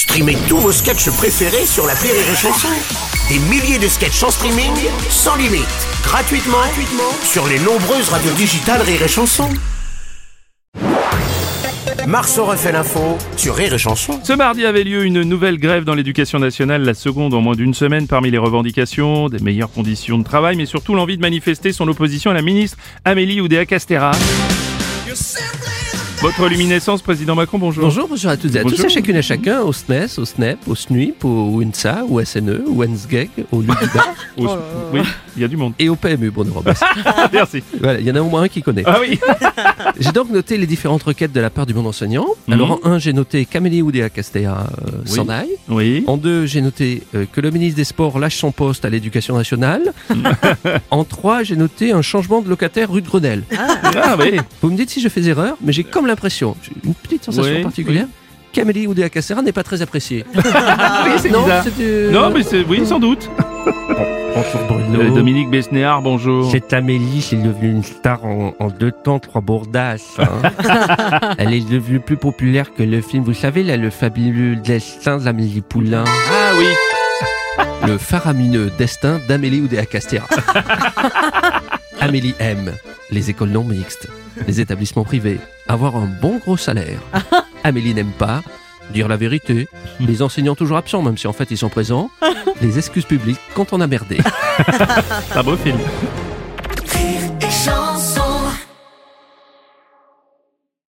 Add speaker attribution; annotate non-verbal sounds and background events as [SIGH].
Speaker 1: Streamez tous vos sketchs préférés sur la Rire et Chanson. Des milliers de sketchs en streaming, sans limite, gratuitement, gratuitement sur les nombreuses radios digitales Rire et Chanson. Marceau refait l'info sur Rire et Chanson.
Speaker 2: Ce mardi avait lieu une nouvelle grève dans l'éducation nationale, la seconde en moins d'une semaine parmi les revendications, des meilleures conditions de travail, mais surtout l'envie de manifester son opposition à la ministre Amélie Oudéa-Castéra. Votre luminescence, président Macron, bonjour.
Speaker 3: Bonjour, bonjour à toutes et à tous, à chacune et à chacun, au SNES, au SNEP, au SNUIP, au WINSA, au SNE, au WENSGEG, au LUDIDA
Speaker 2: Au- Oui, il y a du monde.
Speaker 3: et au PMU, Bruno Robles.
Speaker 2: Merci.
Speaker 3: Voilà, il y en a au moins un qui connaît.
Speaker 2: Ah oui, [LAUGHS]
Speaker 3: J'ai donc noté les différentes requêtes de la part du monde enseignant.
Speaker 2: Mhm.
Speaker 3: Alors en un, j'ai noté qu'Amélie Oudéa Castéra euh,
Speaker 2: Oui.
Speaker 3: s'en aille.
Speaker 2: oui.
Speaker 3: En deux, j'ai noté euh, que le ministre des Sports lâche son poste à l'éducation nationale. [LAUGHS] en trois, j'ai noté un changement de locataire rue de Grenelle.
Speaker 2: Ah oui.
Speaker 3: Vous me dites si je fais erreur, mais j'ai comme l'impression, j'ai une petite sensation
Speaker 2: Oui,
Speaker 3: particulière, qu'Amélie Oudéa Castéra n'est pas très appréciée. [LAUGHS]
Speaker 2: Oui, c'est non, mais c'est oui, sans doute.
Speaker 3: Bonjour
Speaker 2: Euh,
Speaker 3: Bruno.
Speaker 2: Dominique Besnéard, bonjour.
Speaker 3: Cette Amélie, c'est devenue une star en, en deux temps, trois bourdasses. hein. [LAUGHS] Elle est devenue plus populaire que le film, vous savez, là, le fabuleux destin d'Amélie Poulain.
Speaker 2: Ah oui.
Speaker 3: Le faramineux destin d'Amélie Oudéa Castéra. [LAUGHS] Amélie aime les écoles non mixtes, les établissements privés, avoir un bon gros salaire. [LAUGHS] Amélie n'aime pas dire la vérité, les enseignants toujours absents, même si en fait ils sont présents, [LAUGHS] les excuses publiques quand on a merdé. [LAUGHS]
Speaker 2: Un beau film.